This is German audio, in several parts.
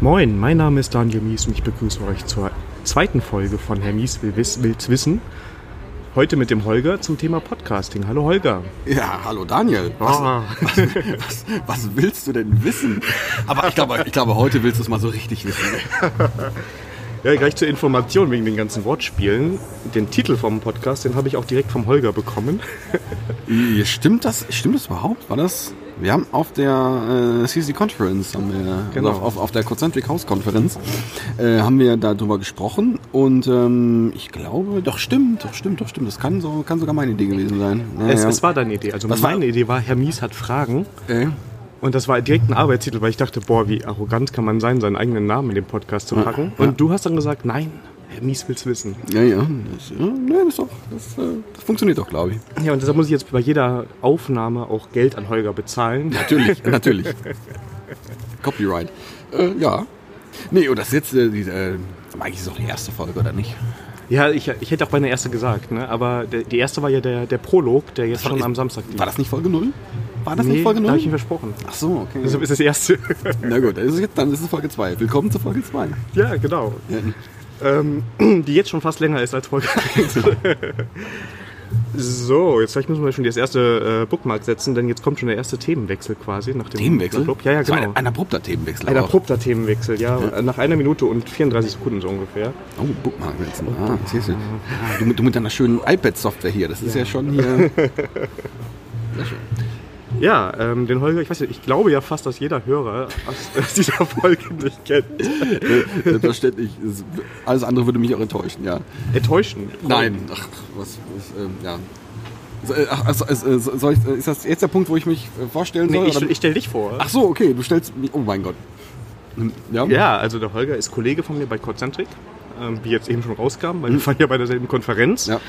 Moin, mein Name ist Daniel Mies und ich begrüße euch zur zweiten Folge von Herr Mies will wiss, will's wissen. Heute mit dem Holger zum Thema Podcasting. Hallo Holger. Ja, hallo Daniel. Was, Ah. was, was willst du denn wissen? Aber ich glaube, ich glaube heute willst du es mal so richtig wissen. Ja, gleich zur Information wegen den ganzen Wortspielen. Den Titel vom Podcast, den habe ich auch direkt vom Holger bekommen. Ja, Stimmt das, stimmt das überhaupt? War das? Wir haben auf der äh, CC Conference, haben wir, Genau. also auf, auf der Concentric House Konferenz, äh, haben wir darüber gesprochen und ähm, ich glaube, doch stimmt, doch stimmt, doch stimmt. Das kann, so, kann sogar meine Idee gewesen sein. Ja, Es, ja. es war deine Idee. Also Was war- meine Idee war, Herr Mies hat Fragen. Äh, Und das war direkt ein Arbeitstitel, weil ich dachte, boah, wie arrogant kann man sein, seinen eigenen Namen in den Podcast zu packen. ja. Und du hast dann gesagt, nein, Mies will's wissen. ja, ja. Das, ja, nee, das, ist doch, das, äh, das funktioniert doch, glaube ich. Ja, und deshalb muss ich jetzt bei jeder Aufnahme auch Geld an Holger bezahlen. Natürlich, natürlich. Copyright. Äh, ja. Nee, und das ist jetzt, äh, die, äh, eigentlich ist es doch die erste Folge, oder nicht? Ja, ich, ich hätte auch meine erste gesagt, ne? aber der, die erste war ja der, der Prolog, der jetzt war- schon ist- am Samstag lief. War das nicht Folge 0? War das nee, nicht Folge da habe ich ihm 0? versprochen. Ach so, okay. Deshalb ist die erste. Na gut, dann ist es, jetzt, dann ist es Folge 2. Willkommen zu Folge 2. ja, genau. Ja. Ähm, die jetzt schon fast länger ist als Folge 1. so, jetzt vielleicht müssen wir schon das erste äh, Bookmark setzen, denn jetzt kommt schon der erste Themenwechsel quasi. Nach dem Themenwechsel? Nach, ja, ja, genau. Ein, ein abrupter Themenwechsel. Ein auch. abrupter Themenwechsel, ja, Nach einer Minute und 34 Sekunden so ungefähr. Oh, Bookmark setzen. Ah, siehst du. Ah, du, mit, du mit deiner schönen iPad-Software hier, das ist ja, schon hier... Sehr schön. Ja, ähm, den Holger, ich weiß nicht, ich glaube ja fast, dass jeder Hörer aus, aus dieser Folge nicht kennt. Selbstverständlich. Es- Alles andere würde mich auch enttäuschen, ja. Enttäuschend. Nein, ach, was, was ähm, ja. Äh, Ach, also, äh, so- soll ich, äh, ist das jetzt der Punkt, wo ich mich vorstellen soll? Nee, ich, ich stelle dich vor. Ach so, okay, du stellst mich. Oh mein Gott. Hm, Ja? Ja, also der Holger ist Kollege von mir bei Concentric, ähm, wie jetzt eben schon rauskam, weil wir waren ja bei derselben Konferenz. Ja.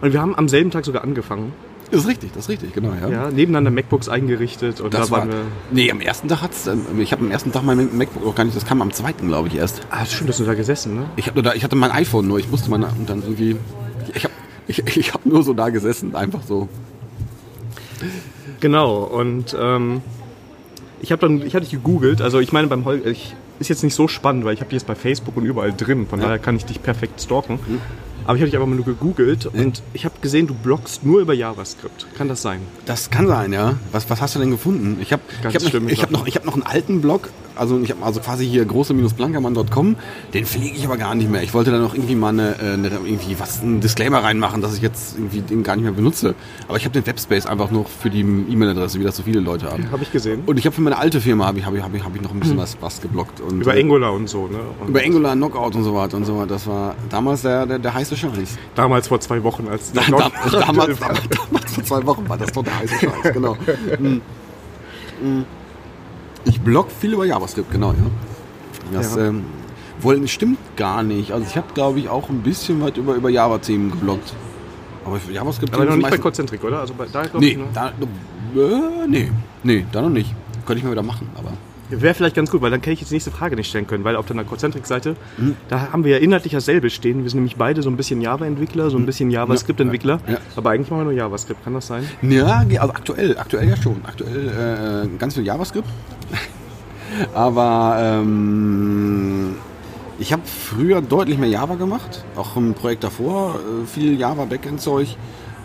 Und wir haben am selben Tag sogar angefangen. Das ist richtig, das ist richtig, genau, ja. Ja, nebeneinander MacBooks eingerichtet und Das da war, waren wir. nee, am ersten Tag hat's, ähm, ich habe am ersten Tag mein MacBook auch gar nicht, das kam am zweiten, glaube ich, erst. Ah, ist schön, dass du da gesessen, ne? Ich, hab nur da, ich hatte mein iPhone nur, ich musste meine, und dann irgendwie, ich habe ich, ich hab nur so da gesessen, einfach so. Genau, und ähm, ich habe dann, ich hatte dich gegoogelt, also ich meine beim Holger, ich, ist jetzt nicht so spannend, weil ich habe dich jetzt bei Facebook und überall drin, von Ja. daher kann ich dich perfekt stalken. Aber ich habe dich einfach mal nur gegoogelt und ich habe gesehen, du bloggst nur über JavaScript. Kann das sein? Das kann sein, ja. Was, was hast du denn gefunden? Ich habe ich hab noch, ich hab noch, ich hab noch einen alten Blog, also ich habe also quasi hier große-blankermann.com, den pflege ich aber gar nicht mehr. Ich wollte da noch irgendwie mal eine, äh, eine irgendwie was einen Disclaimer reinmachen, dass ich jetzt irgendwie den gar nicht mehr benutze. Aber ich habe den Webspace einfach noch für die E-Mail-Adresse, wie das so viele Leute haben. Habe ich gesehen. Und ich habe für meine alte Firma habe ich, hab ich, hab ich, hab ich noch ein bisschen was, was geblockt. Und, über äh, Angular und so, ne? Und über Angular, Knockout und so weiter und so weiter. Das war damals der, der, der heiße Scheiß. Damals vor zwei Wochen, als Da, da, damals, damals, damals vor zwei Wochen war das doch der heiße Scheiß, genau. Mm. Mm. Ich blog viel über JavaScript, genau, ja. Das Ja. Ähm, wohl stimmt gar nicht. Also ich habe, glaube ich, auch ein bisschen was über, über Java-Themen gebloggt. Aber für JavaScript Aber noch nicht bei Concentric, oder? Also bei, da glaube ich, Nee, ne? da, äh, nee, nee, da noch nicht. Könnte ich mal wieder machen, aber. Wäre vielleicht ganz gut, weil dann hätte ich jetzt die nächste Frage nicht stellen können, weil auf deiner Concentric-Seite, Mhm. da haben wir ja inhaltlich dasselbe stehen. Wir sind nämlich beide so ein bisschen Java-Entwickler, so ein bisschen JavaScript-Entwickler, Ja. aber eigentlich machen wir nur JavaScript, kann das sein? Ja, also aktuell, aktuell ja schon. Aktuell äh, ganz viel JavaScript. Aber ähm, ich habe früher deutlich mehr Java gemacht, auch im Projekt davor, äh, viel Java Backend-Zeug.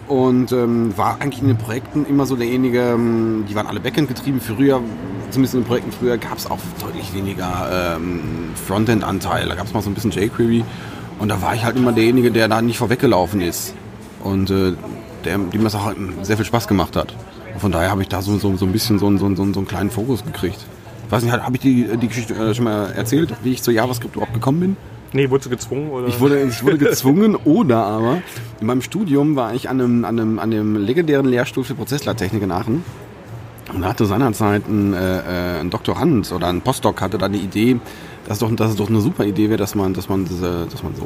Und ähm, war eigentlich in den Projekten immer so derjenige, ähm, die waren alle Backend getrieben. Früher, zumindest in den Projekten früher, gab es auch deutlich weniger ähm, Frontend-Anteil. Da gab es mal so ein bisschen jQuery. Und da war ich halt immer derjenige, der da nicht vorweggelaufen ist. Und äh, dem das auch halt sehr viel Spaß gemacht hat. Von daher habe ich da so, so, so ein bisschen so, einen- so, so, so einen kleinen Fokus gekriegt. Ich weiß nicht, habe ich die, die Geschichte äh, schon mal erzählt, wie ich zu JavaScript überhaupt gekommen bin? Nee, wurdest du gezwungen? Oder? Ich wurde, ich wurde gezwungen oder aber in meinem Studium war ich an einem, an einem, an einem legendären Lehrstuhl für Prozessleittechnik in Aachen. Und da hatte seinerzeit ein, äh, äh, ein Doktorand oder ein Postdoc hatte da die Idee, dass, doch, dass es doch eine super Idee wäre, dass man, dass man, diese, dass man so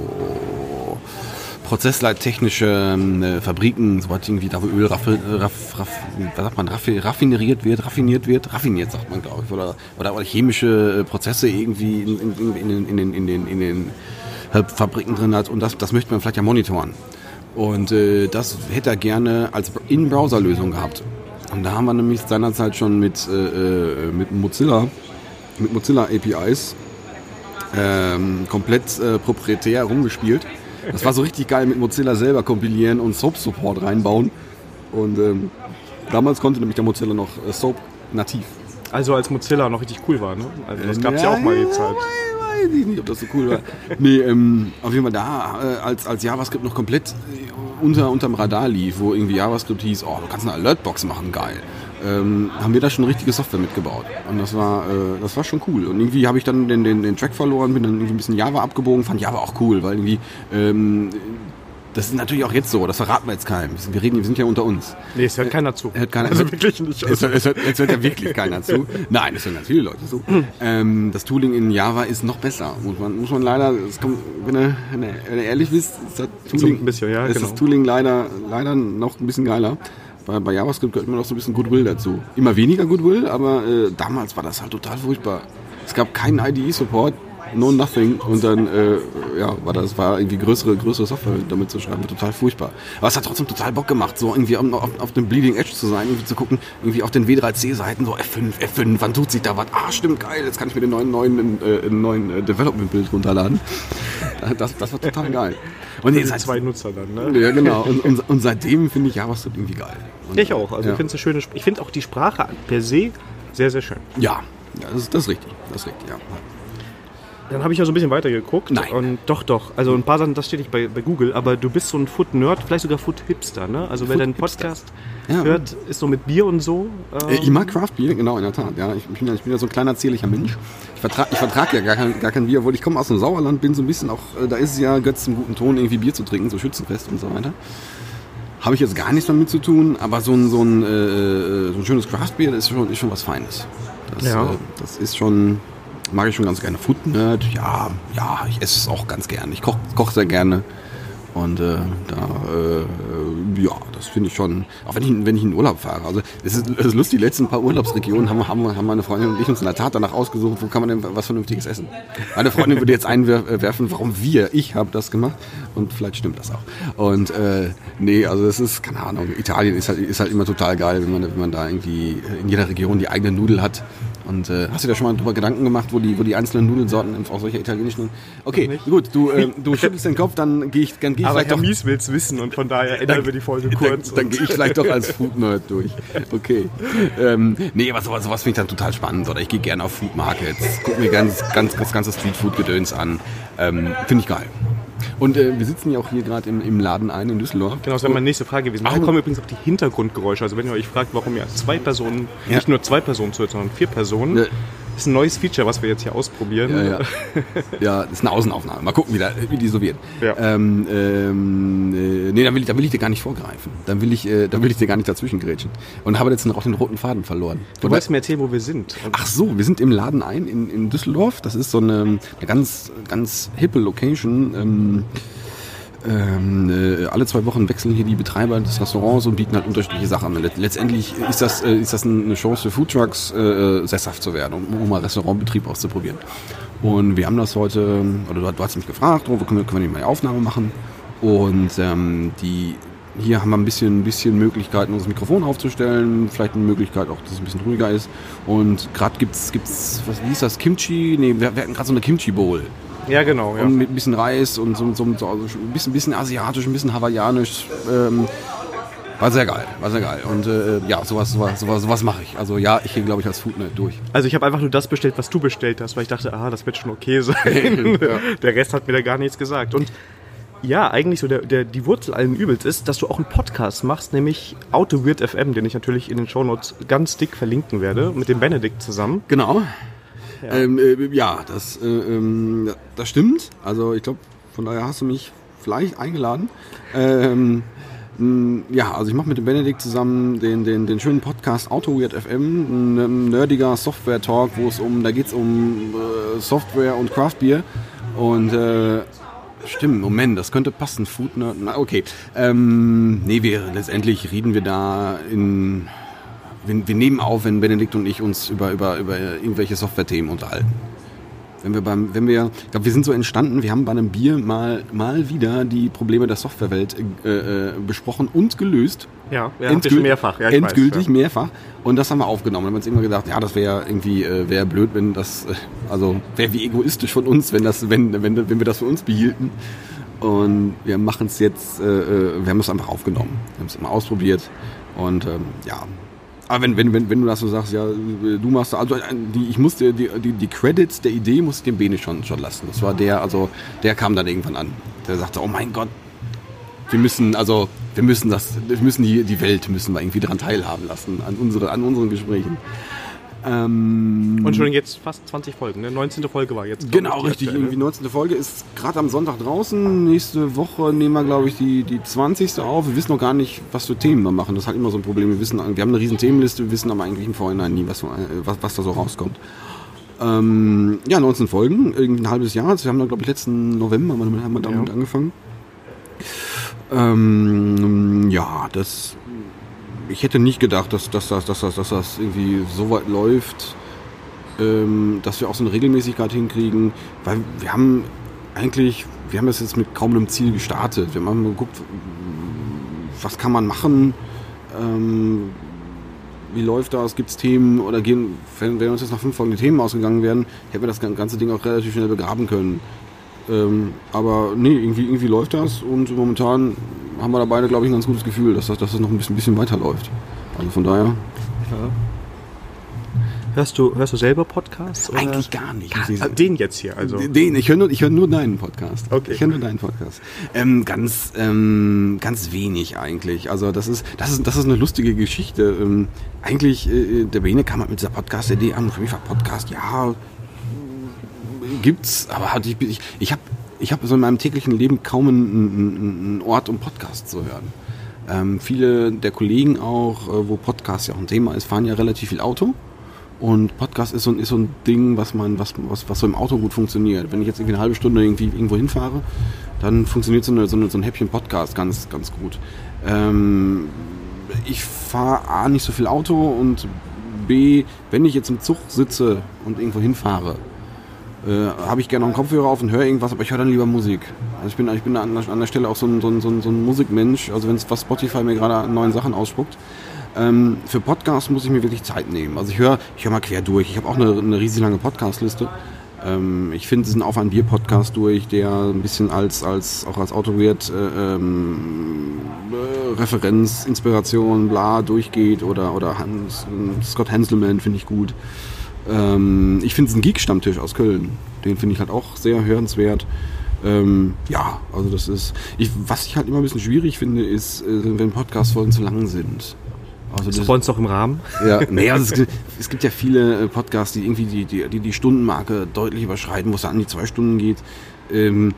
prozessleittechnische ähm, Fabriken, so was irgendwie da, wo Öl raffi, raff, raff, was sagt man, raffi, raffineriert wird, raffiniert wird, raffiniert sagt man, glaube ich, oder, oder, oder chemische äh, Prozesse irgendwie in, in, in, in, den- in den, in den, äh, Fabriken drin hat und das, das möchte man vielleicht ja monitoren. Und äh, das hätte er gerne als In-Browser-Lösung gehabt. Und da haben wir nämlich seinerzeit schon mit, äh, äh, mit Mozilla, mit Mozilla APIs ähm, komplett äh, proprietär rumgespielt. Das war so richtig geil mit Mozilla selber kompilieren und Soap-Support reinbauen. Und ähm, damals konnte nämlich der Mozilla noch äh, Soap nativ. Also als Mozilla noch richtig cool war, ne? Also das gab es ja, ja, auch mal die Zeit. Weiß ich nicht, ob das so cool war. nee, ähm, auf jeden Fall da, äh, als, als JavaScript noch komplett äh, unter, unterm Radar lief, wo irgendwie JavaScript hieß, oh, du kannst eine Alertbox machen, geil ähm, haben wir da schon richtige Software mitgebaut. Und das war, äh, das war schon cool. Und irgendwie habe ich dann den, den, den Track verloren, bin dann irgendwie ein bisschen Java abgebogen, fand Java auch cool, weil irgendwie ähm, das ist natürlich auch jetzt so, das verraten wir jetzt keinem. Wir reden, wir sind ja unter uns. Nee, es hört keiner zu. Hört keiner, also wirklich nicht. Es, hört, es, hört, es hört ja wirklich keiner zu. Nein, es hören natürlich Leute zu. Ähm, das Tooling in Java ist noch besser. Muss man, muss man leider, kommt, wenn, ihr, wenn, ihr ehrlich wisst, ist das Tooling, so bisschen, ja, ist genau. das Tooling leider, leider noch ein bisschen geiler bei, bei JavaScript gehört immer noch so ein bisschen Goodwill dazu. Immer weniger Goodwill, aber äh, damals war das halt total furchtbar. Es gab keinen IDE-Support, no nothing und dann äh, ja, war das war irgendwie größere größere Software damit zu schreiben, total furchtbar. Aber es hat trotzdem total Bock gemacht, so irgendwie auf, auf, auf dem Bleeding Edge zu sein, irgendwie zu gucken, irgendwie auf den W3C-Seiten so F5, F5, wann tut sich da was? Ah, stimmt, geil, jetzt kann ich mir den neuen neuen äh, neuen äh, Development-Bild runterladen. Das, das war total geil. Und jetzt halt zwei Nutzer dann, ne? Ja, genau. Und, und, und seitdem finde ich JavaScript irgendwie geil. Und, ich auch. Also ja. ich finde es eine schöne, ich finde auch die Sprache per se sehr, sehr schön. Ja, ja das, ist, das ist richtig. Das ist richtig, ja. Dann habe ich ja so ein bisschen weitergeguckt. Nein. Und doch, doch. Also ein paar Sachen, das steht nicht bei, bei Google, aber du bist so ein Food-Nerd, vielleicht sogar Food-Hipster, ne? Also wer deinen Podcast ja. hört, ist so mit Bier und so. Ähm ich mag Craft-Bier, genau, in der Tat. Ja, ich, bin ja, ich bin ja so ein kleiner, zierlicher Mensch. Ich vertrage ich vertrag ja gar kein, gar kein Bier, obwohl ich komme aus dem Sauerland, bin so ein bisschen auch, äh, da ist es ja Götz zum guten Ton, irgendwie Bier zu trinken, so Schützenfest und so weiter. Habe ich jetzt gar nichts damit zu tun, aber so ein, so ein, äh, äh so ein schönes Craft-Bier, ist schon, ist schon was Feines. Das, ja. äh, das ist schon mag ich schon ganz gerne. Food Nerd, ja, ja, ich esse es auch ganz gerne. Ich koche koch sehr gerne. Und äh, da, äh, ja, das finde ich schon, auch wenn ich, wenn ich in Urlaub fahre. Also es ist, es ist lustig, die letzten paar Urlaubsregionen haben, haben, haben meine Freundin und ich uns in der Tat danach ausgesucht, wo kann man denn was Vernünftiges essen. Meine Freundin würde jetzt einwerfen, warum wir, ich habe das gemacht. Und vielleicht stimmt das auch. Und äh, nee, also es ist, keine Ahnung, Italien ist halt, ist halt immer total geil, wenn man, wenn man da irgendwie in jeder Region die eigene Nudel hat. Und äh, hast du dir schon mal darüber Gedanken gemacht, wo die, wo die einzelnen Nudelsorten auch solcher italienischen. Okay, gut, du, äh, du schüttelst den Kopf, dann gehe ich, dann geh ich Aber vielleicht Herr doch. Mies will's wissen und von daher ändern wir die Folge kurz. Dann, dann gehe ich vielleicht doch als Food Nerd durch. Okay. Ähm, nee, aber sowas, sowas finde ich dann total spannend. Oder ich gehe gerne auf Food Markets, gucke mir ganz, ganz, das ganze Street Food Gedöns an. Ähm, finde ich geil. Und äh, wir sitzen ja auch hier gerade im, im Laden ein in Düsseldorf. Genau, das wäre meine nächste Frage gewesen. Daher kommen übrigens auch die Hintergrundgeräusche. Also wenn ihr euch fragt, warum ihr zwei Personen, ja. nicht nur zwei Personen zuhört, sondern vier Personen, ja. Ist ein neues Feature, was wir jetzt hier ausprobieren. Ja, ja. ja das ist eine Außenaufnahme. Mal gucken, wie, da, wie die so wird. Ja. Ähm, ähm, äh, nee, dann will, ich, dann will ich dir gar nicht vorgreifen. Dann will ich, äh, dann will ich dir gar nicht dazwischen grätschen. Und habe jetzt noch den roten Faden verloren. Du wolltest mir erzählen, wo wir sind. Ach so, wir sind im Laden ein in, in Düsseldorf. Das ist so eine, eine ganz, ganz hippe Location. Ähm, ähm, äh, alle zwei Wochen wechseln hier die Betreiber des Restaurants und bieten halt unterschiedliche Sachen an. Letztendlich ist das, äh, ist das eine Chance für Foodtrucks, äh, äh, sesshaft zu werden, um, um mal Restaurantbetrieb auszuprobieren. Und wir haben das heute, oder du, du hast mich gefragt, oh, können wir, können wir mal eine Aufnahme machen? Und ähm, die, hier haben wir ein bisschen, ein bisschen Möglichkeiten, unser Mikrofon aufzustellen, vielleicht eine Möglichkeit auch, dass es ein bisschen ruhiger ist. Und gerade gibt's, gibt's, wie ist das, Kimchi? Nee, wir, wir hatten gerade so eine Kimchi-Bowl. Ja, genau. Ja. Und mit ein bisschen Reis und so, so, so also ein, bisschen, bisschen asiatisch, ein bisschen hawaiianisch. Ähm, war sehr geil, war sehr geil. Und äh, ja, sowas, sowas, sowas, sowas mache ich. Also ja, ich gehe, glaube ich, als Foodnet durch. Also ich habe einfach nur das bestellt, was du bestellt hast, weil ich dachte, ah, das wird schon okay sein. ja. Der Rest hat mir da gar nichts gesagt. Und ja, eigentlich so der, der, die Wurzel allen Übels ist, dass du auch einen Podcast machst, nämlich Auto Weird FM, den ich natürlich in den Shownotes ganz dick verlinken werde, mit dem Benedikt zusammen. Genau. Ja, ähm, äh, ja das, äh, ähm, das stimmt. Also ich glaube, von daher hast du mich vielleicht eingeladen. Ähm, ja, also ich mache mit dem Benedikt zusammen den, den, den schönen Podcast Auto Weird FM, ein nerdiger Software-Talk, wo es um, da geht es um äh, Software und Craft Beer. Und äh, stimmt, Moment, das könnte passen. Food Nerd, na okay. Ähm, nee, wir letztendlich reden wir da in wir, wir, nehmen auf, wenn Benedikt und ich uns über, über, über irgendwelche Software-Themen unterhalten. wenn wir beim, wenn wir, ich glaube, wir sind so entstanden, wir haben bei einem Bier mal, mal wieder die Probleme der Softwarewelt äh, äh, besprochen und gelöst. Ja, ja Endgült mehrfach. Ja, endgültig weiß, ja. mehrfach. Und das haben wir aufgenommen. Wir haben uns immer gedacht, ja, das wäre irgendwie, äh, wäre blöd, wenn das, äh, also wäre wie egoistisch von uns, wenn das, wenn, wenn, wenn wir das für uns behielten. Und wir machen es jetzt, äh, äh, wir haben es einfach aufgenommen. Wir haben es immer ausprobiert. Und ähm, ja, aber wenn, wenn, wenn, wenn du das so sagst, ja, du machst, also die, ich musste die, die, die Credits der Idee musste ich dem Bene schon, schon lassen. Das war der, also der kam dann irgendwann an. Der sagte, oh mein Gott, wir müssen, also wir müssen das, wir müssen die, die Welt müssen wir irgendwie daran teilhaben lassen, an unsere, an unseren Gesprächen. Ähm, und schon jetzt fast 20 Folgen, ne? 19. Folge war jetzt. Genau, richtig. Aktuelle. Irgendwie 19. Folge ist gerade am Sonntag draußen. Nächste Woche nehmen wir, glaube ich, die, die 20. auf. Wir wissen noch gar nicht, was für Themen wir machen. Das ist halt immer so ein Problem. Wir, wissen, wir haben eine riesen Themenliste, wir wissen aber eigentlich im Vorhinein nie, was, was, was da so rauskommt. Ähm, ja, 19 Folgen, irgendwie ein halbes Jahr. Also wir haben da, glaube ich, letzten November haben wir damit ja. angefangen. Ähm, ja, das ich hätte nicht gedacht, dass, dass, dass, dass, dass, dass das irgendwie so weit läuft, ähm, dass wir auch so eine Regelmäßigkeit hinkriegen, weil wir haben eigentlich, wir haben das jetzt mit kaum einem Ziel gestartet. Wir haben geguckt, was kann man machen, ähm, wie läuft das, gibt es Themen oder gehen, wenn, wenn uns jetzt nach fünf Folgen die Themen ausgegangen wären, hätten wir das ganze Ding auch relativ schnell begraben können. Ähm, aber nee, irgendwie, irgendwie läuft das und momentan haben wir da beide, glaube ich, ein ganz gutes Gefühl, dass das, dass das noch ein bisschen, bisschen weiterläuft. Also von daher. Ja. Hörst du, hörst du selber Podcasts? Oder? Eigentlich gar nicht. Gar, den jetzt hier, also. Den, ich höre nur, hör nur deinen Podcast. Okay. Ich höre nur deinen Podcast. Ähm, ganz, ähm, ganz wenig eigentlich. Also das ist, das ist, das ist eine lustige Geschichte. Ähm, eigentlich, äh, der Bene kam halt mit dieser Podcast-Idee an. Für mich war Podcast, ja, gibt's, aber ich, ich, ich habe ich hab so in meinem täglichen Leben kaum einen, einen Ort, um Podcasts zu hören. Ähm, viele der Kollegen auch, äh, wo Podcast ja auch ein Thema ist, fahren ja relativ viel Auto. Und Podcast ist so, ist so ein Ding, was man, was, was, was so im Auto gut funktioniert. Wenn ich jetzt irgendwie eine halbe Stunde irgendwie irgendwo hinfahre, dann funktioniert so, eine, so, eine, so ein Häppchen Podcast ganz, ganz gut. Ähm, ich fahre A nicht so viel Auto und B, wenn ich jetzt im Zug sitze und irgendwo hinfahre, äh, habe ich gerne einen Kopfhörer auf und höre irgendwas, aber ich höre dann lieber Musik. Also ich bin, ich bin an, der, an der Stelle auch so ein, so ein, so ein, Musikmensch, also wenn was Spotify mir gerade an neuen Sachen ausspuckt. Ähm, für Podcasts muss ich mir wirklich Zeit nehmen. Also ich höre ich hör mal quer durch. Ich habe auch eine, eine riesig lange Podcastliste. Ähm, ich finde diesen Auf ein Bier Podcast durch, der ein bisschen als, als auch als Autowert äh, ähm, äh, Referenz, Inspiration, bla durchgeht oder, oder Hans, Scott Hanselman finde ich gut. Ähm, ich finde es ein Geek-Stammtisch aus Köln. Den finde ich halt auch sehr hörenswert. Ähm, ja, also das ist. Ich, was ich halt immer ein bisschen schwierig finde, ist, äh, wenn Podcast-Folgen zu lang sind. Also das ist bei uns doch im Rahmen. Ja, nee, also es, gibt, es gibt ja viele äh, Podcasts, die irgendwie die, die, die, die Stundenmarke deutlich überschreiten, wo es an die zwei Stunden geht. Ähm,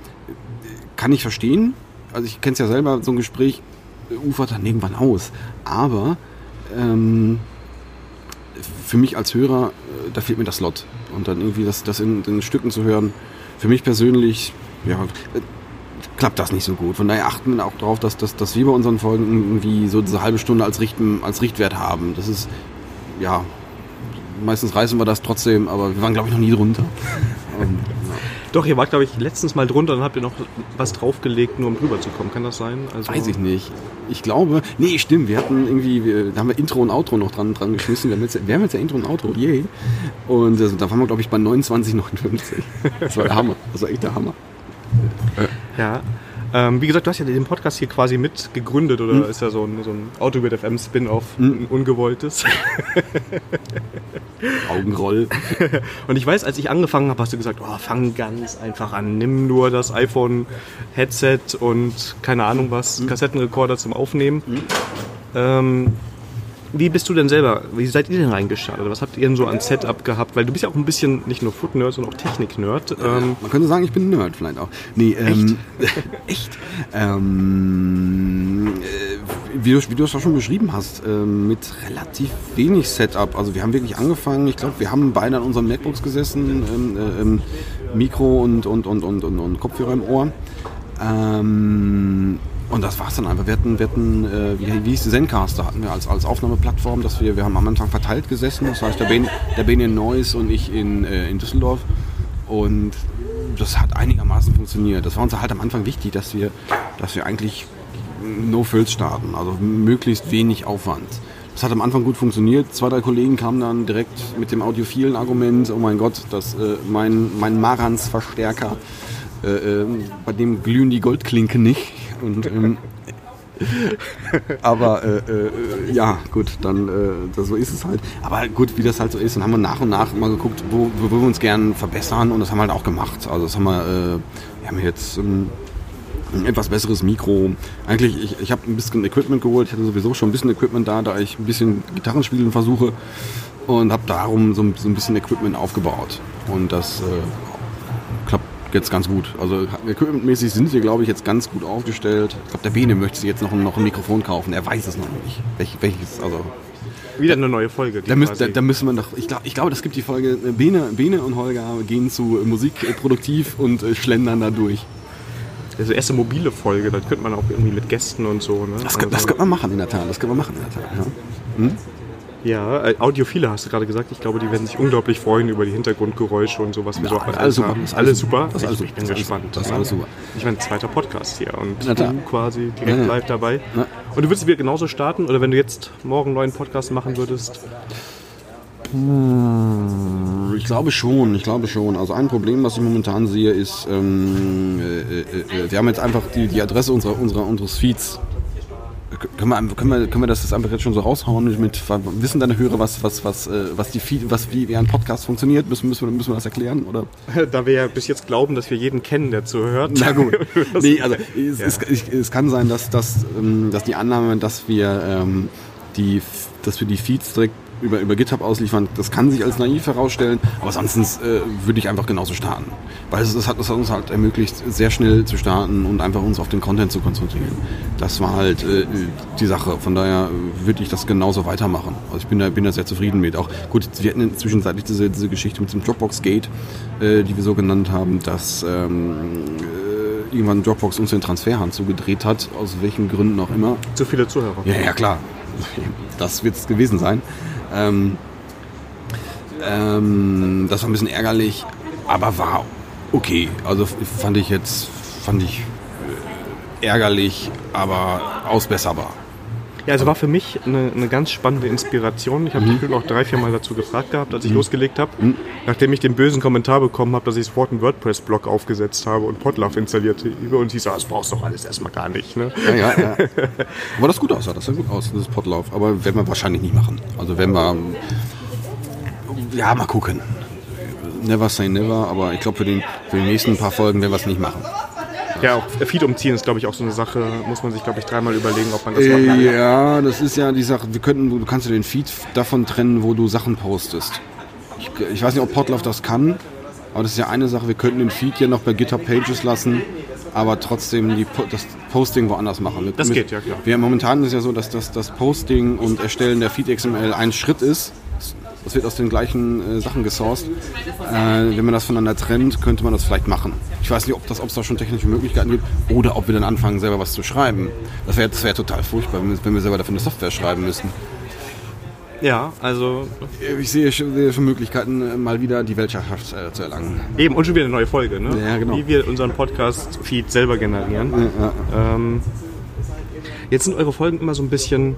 kann ich verstehen. Also ich kenne es ja selber, so ein Gespräch ufert dann irgendwann aus. Aber ähm, für mich als Hörer, äh, da fehlt mir das Lot. Und dann irgendwie das, das in den Stücken zu hören, für mich persönlich, ja, äh, klappt das nicht so gut. Von daher achten wir auch darauf, dass, dass, dass wir bei unseren Folgen irgendwie so diese halbe Stunde als, Richten, als Richtwert haben. Das ist, ja, meistens reißen wir das trotzdem, aber wir waren, glaube ich, noch nie drunter. Doch, ihr wart, glaube ich, letztens mal drunter und habt ihr noch was draufgelegt, nur um drüber zu kommen. Kann das sein? Also Weiß ich nicht. Ich glaube, nee, stimmt. Wir hatten irgendwie, wir, da haben wir Intro und Outro noch dran, dran geschmissen. Wir haben jetzt, wir haben jetzt ja Intro und Outro, yay. Und äh, da waren wir, glaube ich, bei 29,59. Das war der Hammer. Das war echt der Hammer. Ja. Ähm, wie gesagt, du hast ja den Podcast hier quasi mit gegründet oder mhm. ist ja so ein, so ein Autobit FM Spin-off, mhm. ein ungewolltes. Augenroll. Und ich weiß, als ich angefangen habe, hast du gesagt, oh, fang ganz einfach an, nimm nur das iPhone Headset und keine Ahnung was, mhm. Kassettenrekorder zum Aufnehmen. Mhm. Ähm, wie bist du denn selber, wie seid ihr denn reingestartet? Was habt ihr denn so an Setup gehabt? Weil du bist ja auch ein bisschen nicht nur Foot-Nerd, sondern auch Technik-Nerd. Ähm Man könnte sagen, ich bin ein Nerd vielleicht auch. Nee, ähm, echt? echt? Ähm, äh, wie, du, wie du es auch schon beschrieben hast, äh, mit relativ wenig Setup. Also wir haben wirklich angefangen, ich glaube, wir haben beide an unseren MacBooks gesessen, ähm, äh, ähm, Mikro und, und, und, und, und, und Kopfhörer im Ohr. Ähm, und das war's dann einfach. Wir hatten, wir hatten äh, wie, wie hieß Zencaster hatten wir als, als Aufnahmeplattform, dass wir, wir haben am Anfang verteilt gesessen. Das heißt, der Ben, der ben in Neuss und ich in, äh, in Düsseldorf. Und das hat einigermaßen funktioniert. Das war uns halt am Anfang wichtig, dass wir, dass wir eigentlich no frills starten, also möglichst wenig Aufwand. Das hat am Anfang gut funktioniert. Zwei, drei Kollegen kamen dann direkt mit dem audiophilen Argument, oh mein Gott, das, äh, mein, mein Marans-Verstärker, äh, äh, bei dem glühen die Goldklinken nicht. Und, ähm, aber äh, äh, ja, gut, dann äh, so ist es halt. Aber gut, wie das halt so ist, dann haben wir nach und nach mal geguckt, wo, wo wir uns gern verbessern und das haben wir halt auch gemacht. Also das haben wir, äh, wir haben jetzt ähm, ein etwas besseres Mikro. Eigentlich, ich, ich habe ein bisschen Equipment geholt. Ich hatte sowieso schon ein bisschen Equipment da, da ich ein bisschen Gitarrenspielen versuche und habe darum so, so, ein bisschen Equipment aufgebaut. Und das äh, klappt jetzt ganz gut. Also equipmentmäßig sind wir, glaube ich, jetzt ganz gut aufgestellt. Ich glaube, der Bene möchte sich jetzt noch, noch ein Mikrofon kaufen. Er weiß es noch nicht. Welch, welches, also wieder eine neue Folge. Da, müsst, da, da, müssen wir noch. Ich glaube, ich glaub, das gibt die Folge. Äh, Bene, Bene und Holger gehen zu Musik produktiv und äh, schlendern da durch. Die erste mobile Folge, das könnte man auch irgendwie mit Gästen und so. Ne? Das, also, das könnte man machen in der Tat. Das könnte man machen in der Tat. Ja. Hm? Ja, äh, Audiophile hast du gerade gesagt. Ich glaube, die werden sich unglaublich freuen über die Hintergrundgeräusche und so, was wir ja, so alles, super. Ist alles super. Das ist alles, ich, ich bin gespannt. Das ist alles super. Ich meine, zweiter Podcast hier und du quasi direkt ja, live dabei. Ja. Und du würdest wieder genauso starten? Oder wenn du jetzt morgen einen neuen Podcast machen würdest? Ich glaube schon, ich glaube schon. Also ein Problem, was ich momentan sehe, ist, ähm, äh, äh, äh wir haben jetzt einfach die, die Adresse unserer, unserer, unseres Feeds. Können wir, können, wir, können wir das einfach jetzt schon so raushauen? Mit, wissen deine Hörer, was, was, was, äh, was, die was wie, wie ein Podcast funktioniert? Müssen, müssen, wir, müssen wir das erklären? Oder? Da wir ja bis jetzt glauben, dass wir jeden kennen, der zuhört. Na gut. nee, also es, ja. es, es, kann sein, dass, dass, ähm, dass die Annahme, dass wir, ähm, die, dass wir die Feeds direkt über, über GitHub ausliefern. Das kann sich als naiv herausstellen, aber sonst äh, würde ich einfach genauso starten. Weil es, es, hat, es hat uns halt ermöglicht, sehr schnell zu starten und einfach uns auf den Content zu konzentrieren. Das war halt äh, die Sache. Von daher würde ich das genauso weitermachen. Also ich bin da, bin da sehr zufrieden mit. Auch gut, wir hatten zwischenzeitlich diese, diese Geschichte mit dem Dropbox-Gate, äh, die wir so genannt haben, dass ähm, äh, irgendwann Dropbox uns den Transferhand zugedreht hat, aus welchen Gründen auch immer. Zu viele Zuhörer. Ja, ja, klar. Das wird es gewesen sein. Ähm, ähm, das war ein bisschen ärgerlich, aber war okay. Also fand ich jetzt fand ich äh, ärgerlich, aber ausbesserbar. Ja, also war für mich eine, eine ganz spannende Inspiration. Ich habe mhm. dich auch drei, vier Mal dazu gefragt gehabt, als ich mhm. losgelegt habe. Mhm. Nachdem ich den bösen Kommentar bekommen habe, dass ich sofort einen WordPress-Blog aufgesetzt habe und Podlove installiert habe. Und sie so, das brauchst du doch alles erstmal gar nicht. Ne? Ja, ja, ja. Aber das gut aus, das sah gut aus, das Podlove. Aber werden wir wahrscheinlich nicht machen. Also wenn wir, ja, mal gucken. Never say never, aber ich glaube für, für die nächsten paar Folgen werden wir es nicht machen. Ja, auch Feed umziehen ist, glaube ich, auch so eine Sache, muss man sich, glaube ich, dreimal überlegen, ob man das äh, machen Ja, das ist ja die Sache, wir könnten, du kannst ja den Feed davon trennen, wo du Sachen postest. Ich, ich weiß nicht, ob Podlove das kann, aber das ist ja eine Sache, wir könnten den Feed ja noch bei GitHub Pages lassen, aber trotzdem die, das Posting woanders machen. Mit, das geht, ja klar. Wir, momentan ist ja so, dass das, das Posting und Erstellen der Feed XML ein Schritt ist das wird aus den gleichen äh, Sachen gesourced. Äh, wenn man das voneinander trennt, könnte man das vielleicht machen. Ich weiß nicht, ob es da schon technische Möglichkeiten gibt oder ob wir dann anfangen, selber was zu schreiben. Das wäre wär total furchtbar, wenn wir, wenn wir selber dafür eine Software schreiben müssten. Ja, also. Ich sehe schon, sehe schon Möglichkeiten, äh, mal wieder die Weltherrschaft äh, zu erlangen. Eben, und schon wieder eine neue Folge, ne? Ja, genau. Wie wir unseren Podcast-Feed selber generieren. Ja, ja. Ähm, jetzt sind eure Folgen immer so ein bisschen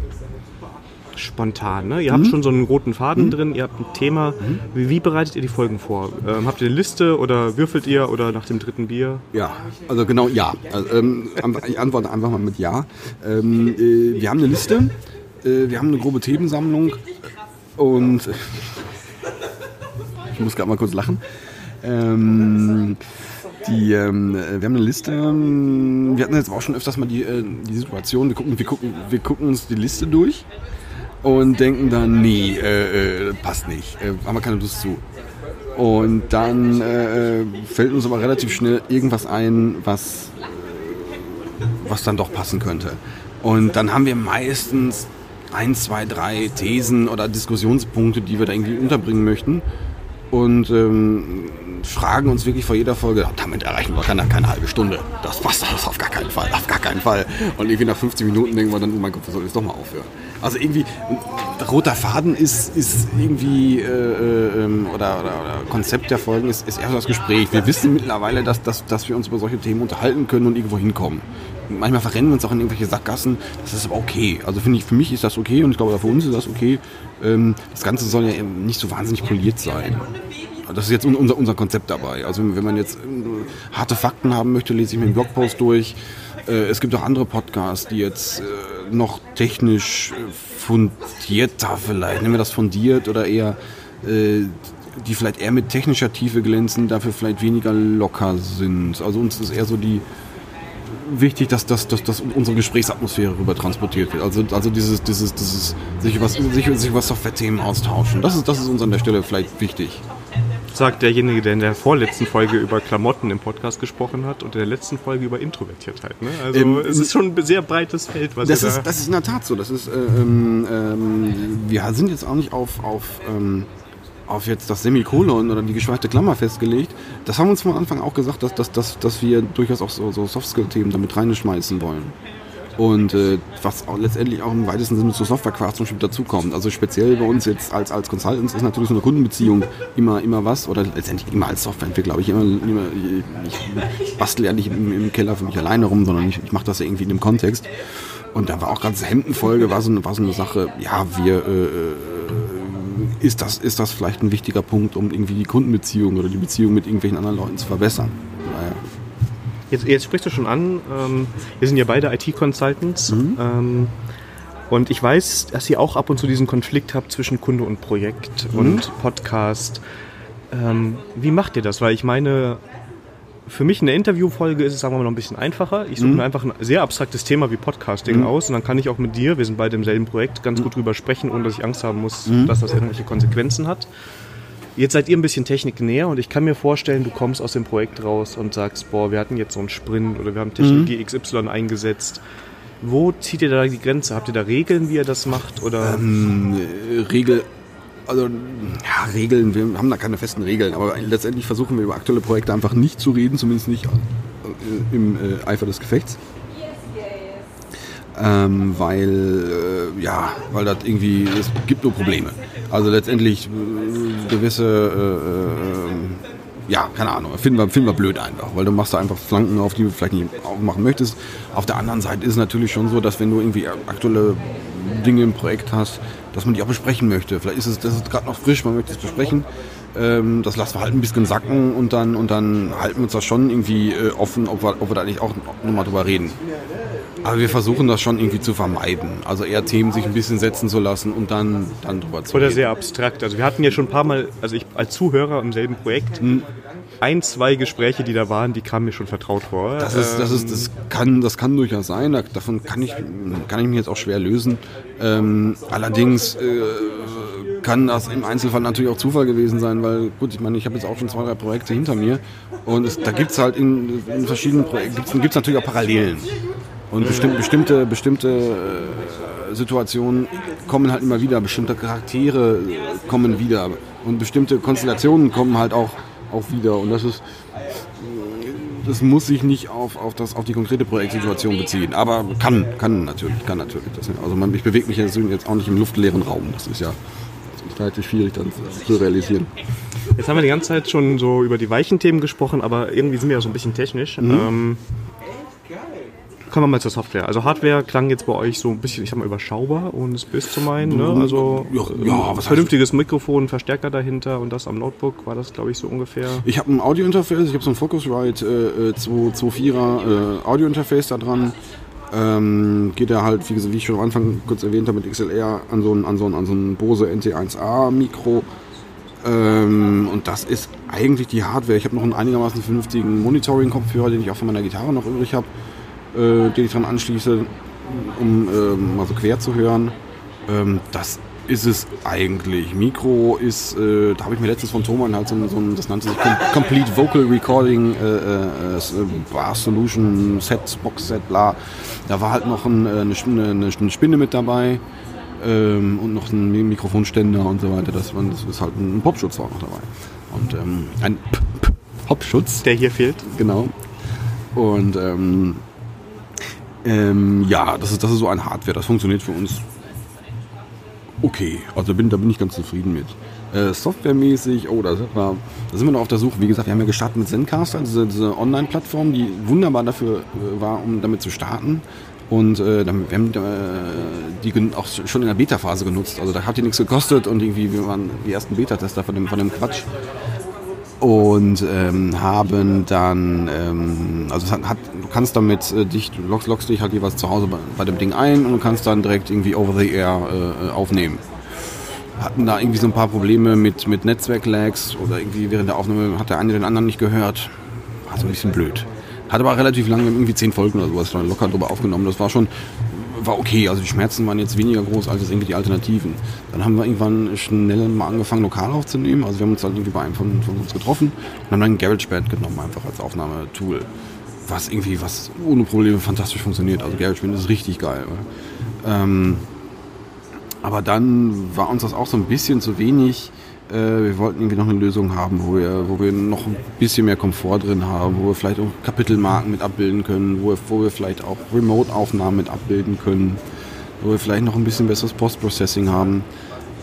spontan. Ne? Ihr habt mhm. schon so einen roten Faden mhm. drin, ihr habt ein Thema. Mhm. Wie, wie, bereitet ihr die Folgen vor? Ähm, habt ihr eine Liste oder würfelt ihr oder nach dem dritten Bier? Ja, also genau ja. Also, ähm, ich antworte einfach mal mit Ja. Ähm, äh, wir haben eine Liste, äh, wir haben eine grobe Themensammlung und ich muss gerade mal kurz lachen. Ähm, die, ähm, wir haben eine Liste. Ähm, wir hatten jetzt auch schon öfters mal die, äh, die Situation, wir gucken, wir, gucken, wir gucken uns die Liste durch und denken dann, nee, äh, äh, passt nicht, äh, haben wir keine Lust zu. Und dann äh, fällt uns aber relativ schnell irgendwas ein, was, was dann doch passen könnte. Und dann haben wir meistens ein, zwei, drei Thesen oder Diskussionspunkte, die wir da irgendwie unterbringen möchten. Und ähm, fragen uns wirklich vor jeder Folge, damit erreichen wir keine, keine halbe Stunde. Das passt das auf gar keinen Fall, auf gar keinen Fall. Und irgendwie nach 15 Minuten denken wir dann, oh mein Gott, wir sollen jetzt doch mal aufhören. Also irgendwie, roter Faden ist, ist irgendwie, äh, äh, ähm, oder, oder, oder Konzept der Folgen ist, ist eher so das Gespräch. Wir wissen mittlerweile, dass, dass, dass wir uns über solche Themen unterhalten können und irgendwo hinkommen. Manchmal verrennen wir uns auch in irgendwelche Sackgassen. Das ist aber okay. Also finde ich, für mich ist das okay und ich glaube, für uns ist das okay. Ähm, das Ganze soll ja nicht so wahnsinnig poliert sein. Das ist jetzt unser, unser Konzept dabei. Also wenn man jetzt äh, harte Fakten haben möchte, lese ich mir einen Blogpost durch. Äh, es gibt auch andere Podcasts, die jetzt äh, noch technisch fundierter vielleicht, nennen wir das fundiert oder eher, die vielleicht eher mit technischer Tiefe glänzen, dafür vielleicht weniger locker sind. Also uns ist eher so die wichtig, dass, dass, dass, dass unsere Gesprächsatmosphäre rüber transportiert wird. Also, also dieses, dieses, dieses sich über, sich, sich über Software-Themen austauschen. Das ist, das ist uns an der Stelle vielleicht wichtig sagt derjenige, der in der vorletzten Folge über Klamotten im Podcast gesprochen hat und in der letzten Folge über Introvertiertheit. Ne? Also ähm, es ist schon ein sehr breites Feld, was das ist. Da das ist in der Tat so. Das ist, äh, ähm, ähm, wir sind jetzt auch nicht auf, auf, ähm, auf jetzt das Semikolon oder die geschweifte Klammer festgelegt. Das haben wir uns von Anfang auch gesagt, dass, dass, dass, dass wir durchaus auch so, so Softskill-Themen damit reinschmeißen wollen. Und äh, was auch letztendlich auch im weitesten Sinne zu Softwarequarz zum Beispiel dazukommt. Also speziell bei uns jetzt als, als Consultants ist natürlich so eine Kundenbeziehung immer, immer was, oder letztendlich immer als Softwareentwickler, glaube ich, immer, immer ich bastel ja nicht im, im, Keller für mich alleine rum, sondern ich, ich mache das ja irgendwie in dem Kontext. Und da war auch ganz Hemdenfolge, war so, war so eine Sache, ja, wir äh, äh, ist das, ist das vielleicht ein wichtiger Punkt, um irgendwie die Kundenbeziehung oder die Beziehung mit irgendwelchen anderen Leuten zu verbessern. Naja. Jetzt, jetzt sprichst du schon an, ähm, wir sind ja beide IT-Consultants. Mhm. Ähm, und ich weiß, dass ihr auch ab und zu diesen Konflikt habt zwischen Kunde und Projekt mhm. und Podcast. Ähm, wie macht ihr das? Weil ich meine, für mich eine Interviewfolge ist es, sagen wir mal, noch ein bisschen einfacher. Ich suche mhm. mir einfach ein sehr abstraktes Thema wie Podcasting mhm. aus und dann kann ich auch mit dir, wir sind beide im selben Projekt, ganz mhm. gut drüber sprechen, ohne dass ich Angst haben muss, mhm. dass das irgendwelche Konsequenzen hat. Jetzt seid ihr ein bisschen Technik näher und ich kann mir vorstellen, du kommst aus dem Projekt raus und sagst, boah, wir hatten jetzt so einen Sprint oder wir haben Technologie mhm. XY eingesetzt. Wo zieht ihr da die Grenze? Habt ihr da Regeln, wie ihr das macht? Oder? Ähm, Regel, also ja, Regeln, wir haben da keine festen Regeln, aber letztendlich versuchen wir über aktuelle Projekte einfach nicht zu reden, zumindest nicht äh, im äh, Eifer des Gefechts ähm, weil äh, ja, weil das irgendwie es gibt nur Probleme. Also letztendlich äh, gewisse äh, äh, ja, keine Ahnung, finden wir, finden wir blöd einfach, weil du machst da einfach Flanken auf, die du vielleicht nicht aufmachen möchtest. Auf der anderen Seite ist es natürlich schon so, dass wenn du irgendwie aktuelle Dinge im Projekt hast, dass man die auch besprechen möchte. Vielleicht ist es, das ist gerade noch frisch, man möchte es besprechen. Ähm, das lassen wir halt ein bisschen sacken und dann, und dann halten wir uns das schon irgendwie äh, offen, ob wir, ob wir da nicht auch nochmal drüber reden. Aber wir versuchen das schon irgendwie zu vermeiden. Also eher Themen sich ein bisschen setzen zu lassen und dann, dann drüber zu reden. Oder sehr abstrakt. Also wir hatten ja schon ein paar Mal, also ich als Zuhörer im selben Projekt, hm. ein, zwei Gespräche, die da waren, die kamen mir schon vertraut vor. Das, ist, das, ist, das, kann, das kann durchaus sein. Davon kann ich, kann ich mich jetzt auch schwer lösen. Ähm, allerdings äh, kann das im Einzelfall natürlich auch Zufall gewesen sein, weil gut, ich meine, ich habe jetzt auch schon zwei, drei Projekte hinter mir und es, da gibt es halt in, in verschiedenen Projekten, gibt es natürlich auch Parallelen. Und bestimmt, bestimmte, bestimmte äh, Situationen kommen halt immer wieder, bestimmte Charaktere kommen wieder und bestimmte Konstellationen kommen halt auch, auch wieder. Und das ist, das muss sich nicht auf, auf, das, auf die konkrete Projektsituation beziehen. Aber kann, kann natürlich, kann natürlich. Das, also man, ich bewege mich jetzt auch nicht im luftleeren Raum. Das ist ja relativ schwierig dann zu realisieren. Jetzt haben wir die ganze Zeit schon so über die weichen Themen gesprochen, aber irgendwie sind wir ja so ein bisschen technisch. Mhm. Ähm, Kommen wir mal zur Software. Also Hardware klang jetzt bei euch so ein bisschen, ich sag mal, überschaubar, ohne es böse zu meinen. Ne? Also ja, ja, was vernünftiges Mikrofon, Verstärker dahinter und das am Notebook war das, glaube ich, so ungefähr. Ich habe ein Audio-Interface, ich habe so ein Focusrite äh, 2.4er äh, Audio-Interface da dran. Ähm, geht er halt, wie, wie, ich schon am Anfang kurz erwähnt habe, mit XLR an so ein, an so ein, an so ein Bose NT1A Mikro. Ähm, und das ist eigentlich die Hardware. Ich habe noch einen einigermaßen vernünftigen Monitoring-Kopfhörer, den ich auch von meiner Gitarre noch übrig habe äh, den ich dran anschließe, um äh, mal so quer zu hören. Ähm, das ist es eigentlich. Mikro ist, äh, da habe ich mir letztens von Thomann halt so, so ein, das nannte sich Com Complete Vocal Recording äh, äh, äh, Bar Solution Set, Box Set, bla. Da war halt noch ein, äh, eine, eine, eine Spinne mit dabei ähm, und noch ein Mikrofonständer und so weiter. Das, das ist halt ein Popschutz auch noch dabei. und ähm, ein P -P Hopschutz. Der hier fehlt. Genau. Und ähm, ähm, ja, das ist, das ist so ein Hardware, das funktioniert für uns okay. Also bin, da bin ich ganz zufrieden mit. Äh, Softwaremäßig, oh, da sind, wir, da sind wir noch auf der Suche. Wie gesagt, wir haben ja gestartet mit Zencaster, diese, diese Online-Plattform, die wunderbar dafür äh, war, um damit zu starten. Und äh, wir haben äh, die auch schon in der Beta-Phase genutzt. Also da hat die nichts gekostet und irgendwie wir waren die ersten Beta-Tester von dem, von dem Quatsch und ähm, haben dann, ähm, also hat, du kannst damit äh, dich, du loggst, loggst dich halt jeweils zu Hause bei, bei, dem Ding ein und du kannst dann direkt irgendwie over the air äh, aufnehmen. Hatten da irgendwie so ein paar Probleme mit, mit Netzwerk-Lags oder irgendwie während der Aufnahme hat der eine den anderen nicht gehört. War so ein bisschen blöd. Hat aber relativ lange, irgendwie zehn Folgen oder sowas, locker drüber aufgenommen. Das war schon, war okay. Also die Schmerzen waren jetzt weniger groß als irgendwie die Alternativen. Dann haben wir irgendwann schnell mal angefangen, lokal aufzunehmen. Also wir haben uns dann irgendwie bei einem von, von uns getroffen und haben dann GarageBand genommen, einfach als Aufnahmetool. Was irgendwie, was ohne Probleme fantastisch funktioniert. Also GarageBand ist richtig geil. Ähm, aber dann war uns das auch so ein bisschen zu wenig äh, wir wollten irgendwie noch eine Lösung haben, wo wir, wo wir noch ein bisschen mehr Komfort drin haben, wo wir vielleicht auch Kapitelmarken mit abbilden können, wo wo wir vielleicht auch Remote-Aufnahmen mit abbilden können, wo wir vielleicht noch ein bisschen besseres Post-Processing haben,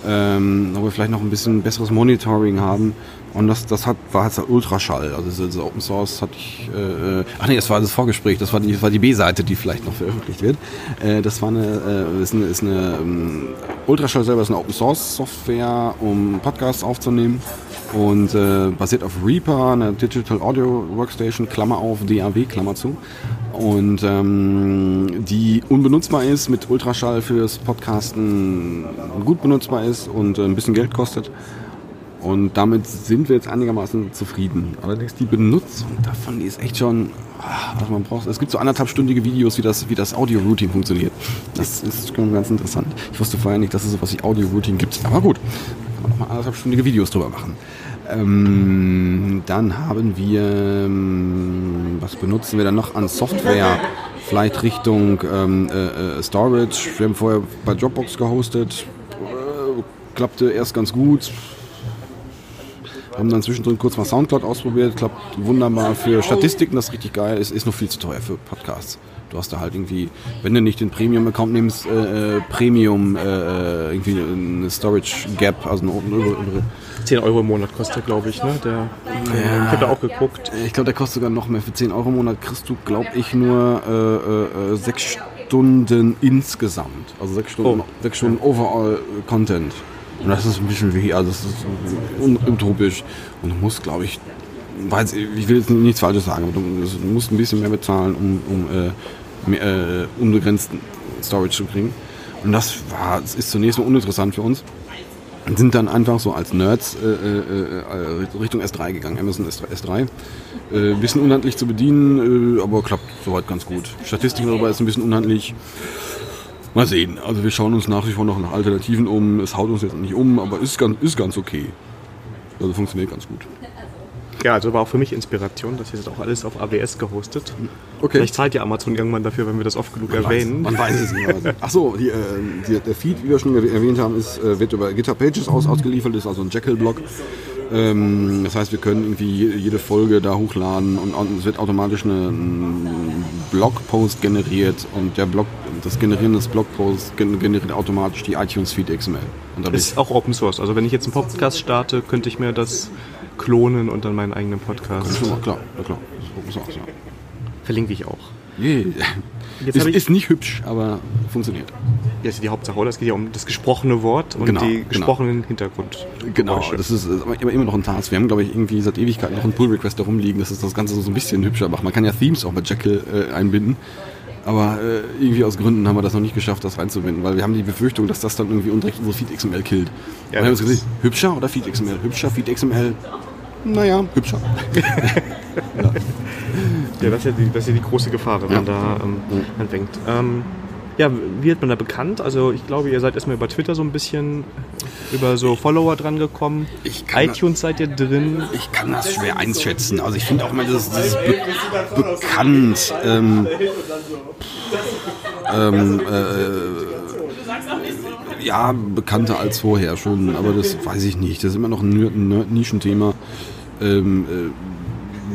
ähm, wo wir vielleicht noch ein bisschen besseres Monitoring haben. Und das, das hat, war halt Ultraschall. Also diese Open Source hatte ich. Äh, ach nee, das war das Vorgespräch, das war die, die B-Seite, die vielleicht noch veröffentlicht wird. Äh, das war eine, äh, ist eine, ist eine ähm, Ultraschall selber ist eine Open Source Software, um Podcasts aufzunehmen. Und äh, basiert auf Reaper, eine Digital Audio Workstation, Klammer auf, DAW, Klammer zu. Und ähm, die unbenutzbar ist, mit Ultraschall fürs Podcasten gut benutzbar ist und äh, ein bisschen Geld kostet. Und damit sind wir jetzt einigermaßen zufrieden. Allerdings die Benutzung davon, die ist echt schon, ah, was man braucht. Es gibt so anderthalbstündige Videos, wie das, wie das Audio-Routing funktioniert. Das ist schon ganz interessant. Ich wusste vorher nicht, dass es sowas wie Audio-Routing gibt. Aber gut, kann man nochmal anderthalbstündige Videos drüber machen. Ähm, dann haben wir, ähm, was benutzen wir dann noch an Software? Vielleicht Richtung ähm, äh, äh Storage. Wir haben vorher bei Dropbox gehostet. Äh, klappte erst ganz gut haben dann zwischendrin kurz mal Soundcloud ausprobiert, klappt wunderbar für Statistiken, das ist richtig geil, ist, ist noch viel zu teuer für Podcasts. Du hast da halt irgendwie, wenn du nicht den Premium-Account nimmst, äh, äh Premium, äh, äh, irgendwie eine Storage Gap, also eine, 10 Euro im Monat kostet, glaube ich, ne? Der, ja, ich habe da auch geguckt. Ich glaube, der kostet sogar noch mehr. Für 10 Euro im Monat kriegst du, glaube ich, nur äh, äh, 6 Stunden insgesamt. Also 6 Stunden, oh. 6 Stunden Overall Content. Und das ist ein bisschen wie, also das ist utopisch. Und du musst, glaube ich, weiß, ich will jetzt nichts Falsches sagen, aber du, musst ein bisschen mehr bezahlen, um, um äh, mehr, äh, unbegrenzten Storage zu kriegen. Und das war, ist zunächst mal uninteressant für uns. Und sind dann einfach so als Nerds äh, äh, äh Richtung S3 gegangen, Amazon S3. Äh, ein bisschen unhandlich zu bedienen, äh, aber klappt soweit ganz gut. Statistiken darüber ist ein bisschen unhandlich. Mal sehen. Also wir schauen uns nach wie vor noch nach Alternativen um. Es haut uns jetzt nicht um, aber ist ganz, ist ganz okay. Also funktioniert ganz gut. Ja, also war auch für mich Inspiration. Das hier ist auch alles auf AWS gehostet. Okay. Vielleicht zahlt ja Amazon irgendwann dafür, wenn wir das oft genug man erwähnen. Weiß, man weiß es nicht. Achso, die, äh, die, der Feed, wie wir schon erwähnt haben, ist, äh, wird über GitHub Pages aus, ausgeliefert, ist also ein Jekyll-Blog. Ähm, das heißt, wir können irgendwie jede Folge da hochladen und, und es wird automatisch eine, ein Blogpost generiert und der Blog, das Generieren des Blogposts generiert automatisch die iTunes-Feed XML. Und ist auch Open Source. Also wenn ich jetzt einen Podcast starte, könnte ich mir das klonen und dann meinen eigenen Podcast. Ja, klar, ja, klar. Das Source, ja. Verlinke ich auch. Yeah. Jetzt ist, ist nicht hübsch, aber funktioniert. Ja, ist die Hauptsache, oder? Es geht ja um das gesprochene Wort und genau, die genau. gesprochenen genau. Hintergrund. Genau, das ist immer, immer noch ein Task. Wir haben, glaube ich, irgendwie seit Ewigkeiten noch einen Pull-Request da rumliegen, dass es das Ganze so ein bisschen hübscher macht. Man kann ja Themes auch bei Jekyll äh, einbinden. Aber äh, irgendwie aus Gründen haben wir das noch nicht geschafft, das reinzubinden, weil wir haben die Befürchtung, dass das dann irgendwie unrecht unsere Feed XML killt. Ja, wir haben uns gesagt, hübscher oder Feed XML? Hübscher, Feed XML, naja, hübscher. ja. ja, das ist ja die, das ist ja die große Gefahr, wenn man da ähm, anfängt. Ähm, ja, wie wird man da bekannt? Also ich glaube, ihr seid erstmal über Twitter so ein bisschen über so Follower dran gekommen. iTunes seid ihr drin. Ich kann das schwer einschätzen. Also ich finde auch mal das, das be bekannt. Ähm, ähm, äh, ja, bekannter als vorher schon, aber das weiß ich nicht. Das ist immer noch ein Nischenthema. Ähm,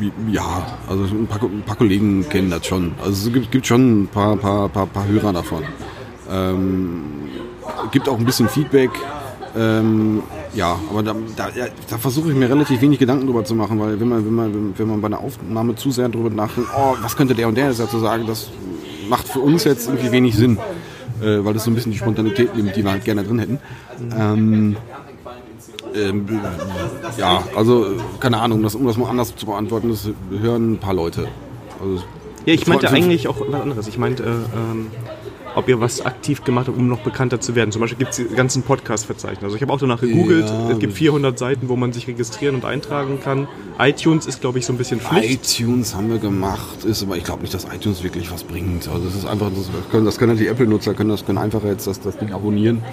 äh, ja, also ein paar, ein paar, Kollegen kennen das schon. Also es gibt, gibt schon ein paar, paar, paar, paar Hörer davon. Ähm, gibt auch ein bisschen Feedback. Ähm, ja, aber da, da, da versuche ich mir relativ wenig Gedanken drüber zu machen, weil wenn man, wenn man, wenn man bei einer Aufnahme zu sehr drüber nachdenkt, oh, was könnte der und der dazu sagen, das macht für uns jetzt irgendwie wenig Sinn, äh, weil das so ein bisschen die Spontanität nimmt, die wir halt gerne drin hätten. Ähm, ähm, ja, also keine Ahnung, das, um das mal anders zu beantworten, das hören ein paar Leute. Also, ja, ich meinte eigentlich auch was anderes. Ich meinte, äh, ähm, ob ihr was aktiv gemacht habt, um noch bekannter zu werden. Zum Beispiel gibt es die ganzen Podcast-Verzeichnisse. Also ich habe auch danach gegoogelt. Ja. Es gibt 400 Seiten, wo man sich registrieren und eintragen kann. iTunes ist, glaube ich, so ein bisschen Pflicht. iTunes haben wir gemacht, ist aber ich glaube nicht, dass iTunes wirklich was bringt. Also das ist einfach, das können, das können die Apple-Nutzer können das können einfach jetzt das, das Ding abonnieren.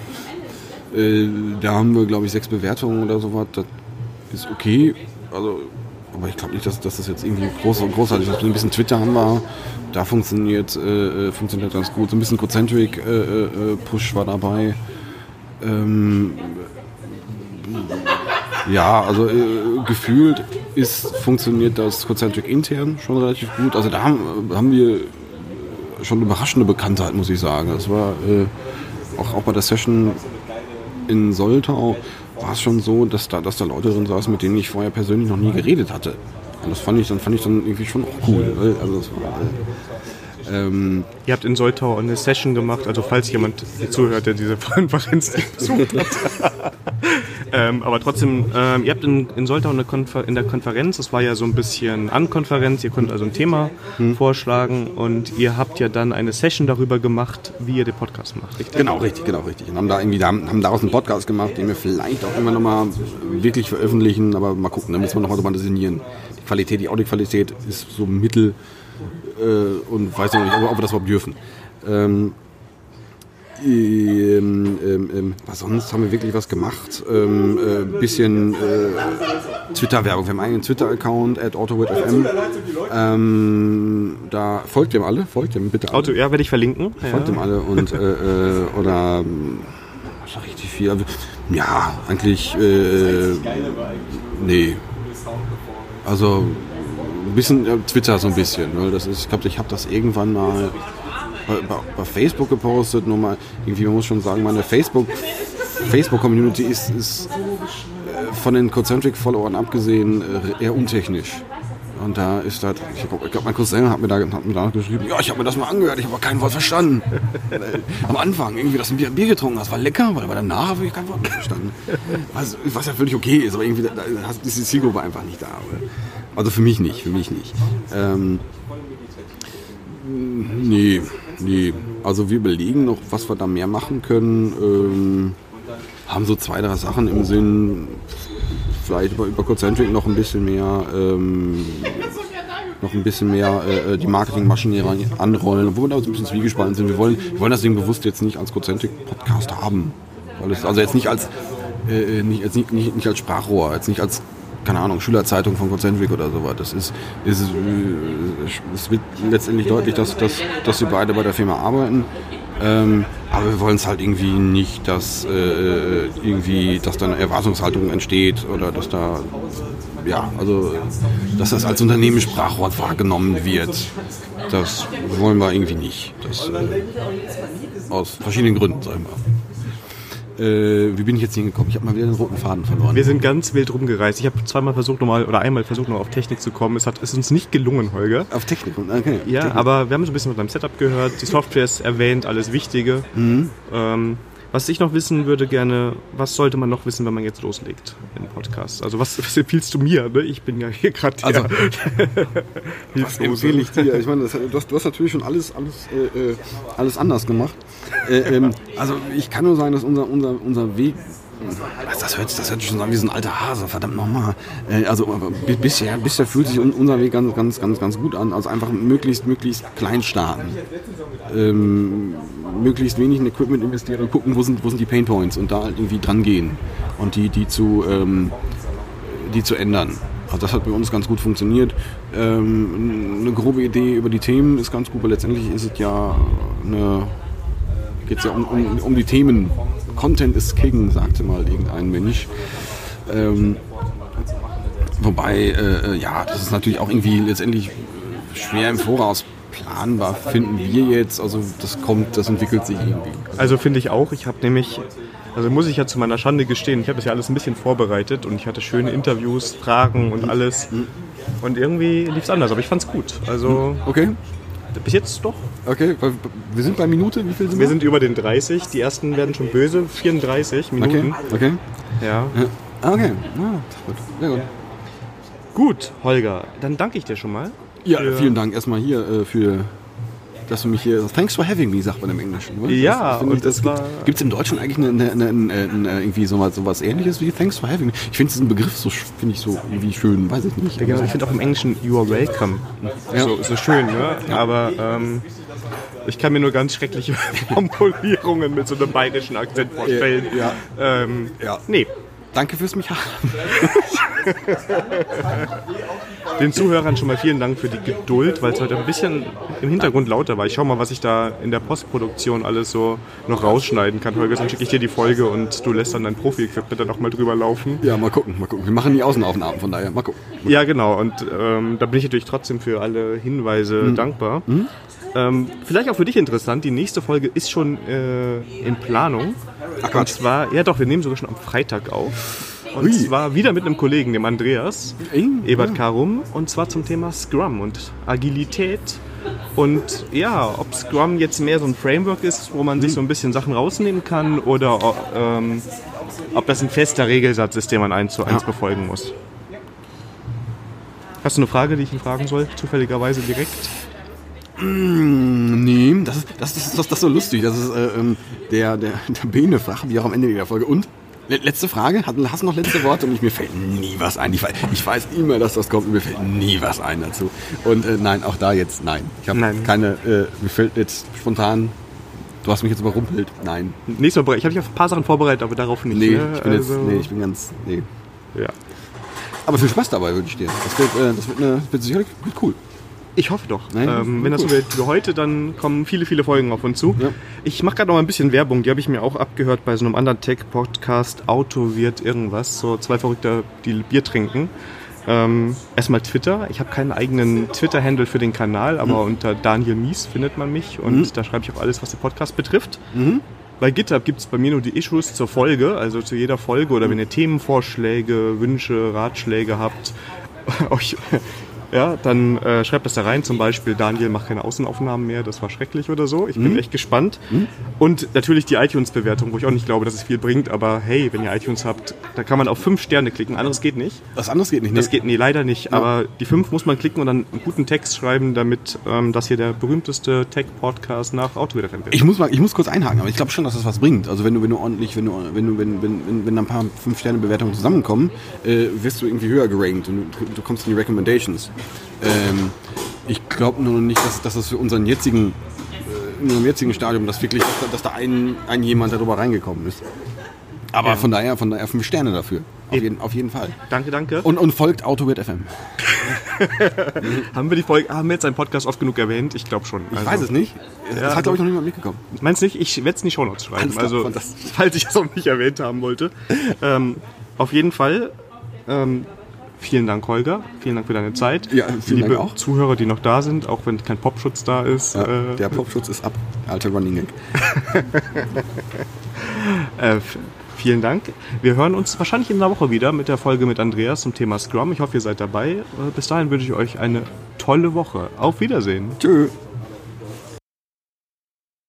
Äh, da haben wir, glaube ich, sechs Bewertungen oder sowas. Das ist okay. Also aber ich glaube nicht, dass, dass das jetzt irgendwie groß, großartig ist. Ein bisschen Twitter haben wir, da funktioniert, äh, äh funktioniert ganz gut. So ein bisschen Concentric äh, äh, Push war dabei. Ähm, ja, also äh, gefühlt ist, funktioniert das Concentric intern schon relativ gut. Also da haben, haben wir schon überraschende Bekanntheit, muss ich sagen. Das war äh, auch, auch bei der Session in Soltau war es schon so, dass da, dass da Leute drin saßen, mit denen ich vorher persönlich noch nie geredet hatte. Und das fand ich dann, fand ich dann irgendwie schon auch cool. Ne? Also das war, ähm, Ihr habt in Soltau eine Session gemacht, also falls jemand hier zuhört, der diese Konferenz besucht hat. Ähm, aber trotzdem, ähm, ihr habt in, in Soltau eine Konfer in der Konferenz, das war ja so ein bisschen An-Konferenz, ihr konntet also ein Thema hm. vorschlagen und ihr habt ja dann eine Session darüber gemacht, wie ihr den Podcast macht, richtig? Genau, richtig, genau, richtig. Und haben da irgendwie, haben, daraus einen Podcast gemacht, den wir vielleicht auch immer nochmal wirklich veröffentlichen, aber mal gucken, da müssen wir nochmal drüber designieren. Die Qualität, die Audioqualität ist so mittel äh, und weiß noch nicht, ob, ob wir das überhaupt dürfen. Ähm, ähm, ähm, ähm, was sonst haben wir wirklich was gemacht? Ähm, äh, bisschen äh, Twitter-Werbung. Wir haben einen Twitter-Account at AutoWitFM. Ähm, da folgt dem alle, folgt dem bitte alle. Auto, ja, werde ich verlinken. Folgt ja. dem alle und äh, äh oder was richtig viel. Ja, eigentlich äh, nee. Also ein bisschen äh, Twitter so ein bisschen. Ne? Das ist, ich glaube, ich habe das irgendwann mal bei, Facebook gepostet. Nur mal, irgendwie, man muss schon sagen, meine Facebook, Facebook-Community ist, ist äh, von den Concentric-Followern abgesehen äh, eher untechnisch. Und da ist das, ich glaube, mein Cousin hat mir, da, hat mir da geschrieben, ja, ich habe mir das mal angehört, ich habe kein Wort verstanden. Am Anfang irgendwie, dass du ein Bier, Bier getrunken hast, war lecker, aber danach habe ich kein Wort verstanden. Was, was ja völlig okay ist, aber irgendwie da, da, ist die Zielgruppe einfach nicht da. Also für mich nicht, für mich nicht. Ähm, nee, nee. Also wir überlegen noch, was wir da mehr machen können. Ähm, haben so zwei, drei Sachen im Sinn. Vielleicht über, über Concentric noch ein bisschen mehr, ähm, noch ein bisschen mehr äh, die Marketingmaschine anrollen, wo wir da so ein bisschen zwiegespalten sind. Wir wollen, wir wollen das Ding bewusst jetzt nicht als Concentric Podcast haben. Es, also jetzt nicht als, äh, nicht, jetzt nicht, nicht, nicht als Sprachrohr, jetzt nicht als keine Ahnung, Schülerzeitung von Concentric oder sowas. Das ist, ist es wird letztendlich deutlich, dass, dass, dass sie beide bei der Firma arbeiten. Ähm, aber wir wollen es halt irgendwie nicht, dass äh, irgendwie, dass da eine Erwartungshaltung entsteht oder dass da ja, also dass das als Unternehmenssprachwort wahrgenommen wird. Das wollen wir irgendwie nicht. Das, äh, aus verschiedenen Gründen, sagen wir. Äh, wie bin ich jetzt hingekommen? Ich habe mal wieder den roten Faden verloren. Wir sind ganz wild rumgereist. Ich habe zweimal versucht, nochmal oder einmal versucht, noch auf Technik zu kommen. Es hat ist uns nicht gelungen, Holger. Auf Technik, okay. Ja, Technik. aber wir haben so ein bisschen von deinem Setup gehört. Die Software ist erwähnt, alles Wichtige. Mhm. Ähm, was ich noch wissen würde gerne, was sollte man noch wissen, wenn man jetzt loslegt im Podcast? Also was, was empfiehlst du mir? Ne? Ich bin ja hier gerade also, Was empfehle ich dir? Ich meine, das, du, hast, du hast natürlich schon alles, alles, äh, äh alles anders gemacht. Äh, ähm, also ich kann nur sagen, dass unser, unser, unser Weg das hört, das hört schon an wie so ein alter Hase, verdammt nochmal. Äh, also bisher, bisher fühlt sich unser Weg ganz, ganz, ganz, ganz gut an. Also einfach möglichst, möglichst klein starten. Ähm, möglichst wenig in Equipment investieren und gucken, wo sind, wo sind die Pain Points und da halt irgendwie dran gehen und die, die zu, ähm, die zu ändern. Also das hat bei uns ganz gut funktioniert. Ähm, eine grobe Idee über die Themen ist ganz gut, weil letztendlich ist es ja eine geht es ja um, um, um die Themen. Content ist King, sagte mal irgendein Mensch. Ähm, wobei, äh, ja, das ist natürlich auch irgendwie letztendlich schwer im Voraus planbar, finden wir jetzt. Also das kommt, das entwickelt sich irgendwie. Also finde ich auch. Ich habe nämlich, also muss ich ja zu meiner Schande gestehen, ich habe das ja alles ein bisschen vorbereitet und ich hatte schöne Interviews, Fragen und alles. Und irgendwie lief es anders, aber ich fand es gut. Also Okay, bis jetzt doch. okay. Wir sind bei Minute, wie viel sind wir? Wir sind über den 30, die ersten werden schon böse, 34 okay, Minuten. okay. Ja. Ah, Okay, ah, gut. Sehr gut. Gut, Holger, dann danke ich dir schon mal. Ja, vielen Dank erstmal hier äh, für, dass du mich hier. Thanks for having me, sagt man im Englischen. Oder? Ja, finde und das war- Gibt es im Deutschen eigentlich eine, eine, eine, eine, eine, irgendwie sowas, sowas ähnliches wie Thanks for having me? Ich finde diesen Begriff so, finde ich so irgendwie schön, weiß ich nicht. Ja, genau. Ich finde auch im Englischen You are welcome. Ja. So, so schön, ne? Aber ähm, ich kann mir nur ganz schreckliche Formulierungen mit so einem bayerischen Akzent vorstellen. Ja. Ähm, Ja. Nee, Danke fürs mich haben. den Zuhörern schon mal vielen Dank für die Geduld, weil es heute ein bisschen im Hintergrund lauter war. Ich schau mal, was ich da in der Postproduktion alles so noch rausschneiden kann. Holger, dann schicke ich dir die Folge und du lässt dann dein Profi-Equipment dann auch mal drüber laufen. Ja, mal gucken, mal gucken. Wir machen die Außenaufnahmen, von daher mal gucken. Ja, genau. Und ähm, da bin ich natürlich trotzdem für alle Hinweise dankbar. Ähm, vielleicht auch für dich interessant, die nächste Folge ist schon äh, in Planung. Ach Und Quatsch. zwar, ja doch, wir nehmen sogar schon am Freitag auf. Und Ui. zwar wieder mit einem Kollegen, dem Andreas, Ebert. Karum, und zwar zum Thema Scrum und Agilität. Und ja, ob Scrum jetzt mehr so ein Framework ist, wo man sich so ein bisschen Sachen rausnehmen kann, oder ähm, ob das ein fester Regelsatz ist, den man eins zu eins Ja. befolgen muss. Hast du eine Frage, die ich ihn fragen soll? Zufälligerweise direkt? Nee, das ist, das, ist, das, das ist so lustig. Das ist äh, ähm, der, der, der Bene fragt, wie auch am Ende der Folge. Und? Le- Letzte Frage? Hast du noch letzte Worte? Und ich, mir fällt nie was ein. Ich weiß, ich weiß immer, dass das kommt und mir fällt nie was ein dazu. Und äh, nein, auch da jetzt nein. Ich habe keine, äh, mir fällt jetzt spontan, du hast mich jetzt überrumpelt. Nein. Nächstes Mal, ich habe dich auf ein paar Sachen vorbereitet, aber darauf nicht. Nee, ne? ich bin Also, jetzt, nee, ich bin ganz, nee. ja. Aber viel Spaß dabei wünsche ich dir. Das wird, äh, das wird, eine, das wird sicherlich wird cool. Ich hoffe doch. Nein, ähm, wenn das so wird wie heute, dann kommen viele, viele Folgen auf uns zu. Ja. Ich mache gerade noch mal ein bisschen Werbung. Die habe ich mir auch abgehört bei so einem anderen Tech-Podcast. Auto wird irgendwas. So zwei Verrückte, die Bier trinken. Ähm, erstmal Twitter. Ich habe keinen eigenen Twitter-Handle für den Kanal, aber unter Daniel Mies findet man mich. Und da schreibe ich auch alles, was den Podcast betrifft. Bei GitHub gibt es bei mir nur die Issues zur Folge, also zu jeder Folge. Oder wenn ihr Themenvorschläge, Wünsche, Ratschläge habt, euch, ja, dann äh, schreibt das da rein. Zum Beispiel, Daniel macht keine Außenaufnahmen mehr, das war schrecklich oder so. Ich bin echt gespannt. Und natürlich die iTunes-Bewertung, wo ich auch nicht glaube, dass es viel bringt. Aber hey, wenn ihr iTunes habt, da kann man auf fünf Sterne klicken. Anderes geht nicht. Was anderes geht nicht. Das nee. geht nee, leider nicht. Aber die fünf muss man klicken und dann einen guten Text schreiben, damit ähm, das hier der berühmteste Tech-Podcast nach Autowiederfan wird. Ich muss mal, ich muss kurz einhaken, aber ich glaube schon, dass das was bringt. Also wenn du, wenn du ordentlich, wenn du, wenn du, wenn, wenn, wenn, wenn ein paar fünf Sterne Bewertungen zusammenkommen, äh, wirst du irgendwie höher gerankt und du, du kommst in die Recommendations. Ähm, ich glaube nur noch nicht, dass, dass das für unseren jetzigen, äh, in unserem jetzigen Stadium, dass wirklich, dass, da- dass da ein, ein jemand darüber reingekommen ist. Aber Ja. von daher, von daher fünf Sterne dafür. Auf jeden, auf jeden Fall. Danke, danke. Und, und folgt AutoWert FM. haben wir die Folge, haben wir jetzt einen Podcast oft genug erwähnt? Ich glaube schon. Also, Ich weiß es nicht. Das Ja, hat, glaube ich, noch niemand mitgekommen. Meinst nicht? Ich werde es in die Shownotes schreiben. Klar, also, falls ich es auch nicht erwähnt haben wollte. ähm, auf jeden Fall. Ähm, vielen Dank, Holger. Vielen Dank für deine Zeit. Ja, vielen Liebe Dank auch. Zuhörer, die noch da sind, auch wenn kein Popschutz da ist. Ja, äh, der Popschutz ist ab. Alter Running Gag. Äh, vielen Dank. Wir hören uns wahrscheinlich in einer Woche wieder mit der Folge mit Andreas zum Thema Scrum. Ich hoffe, ihr seid dabei. Äh, bis dahin wünsche ich euch eine tolle Woche. Auf Wiedersehen. Tschö.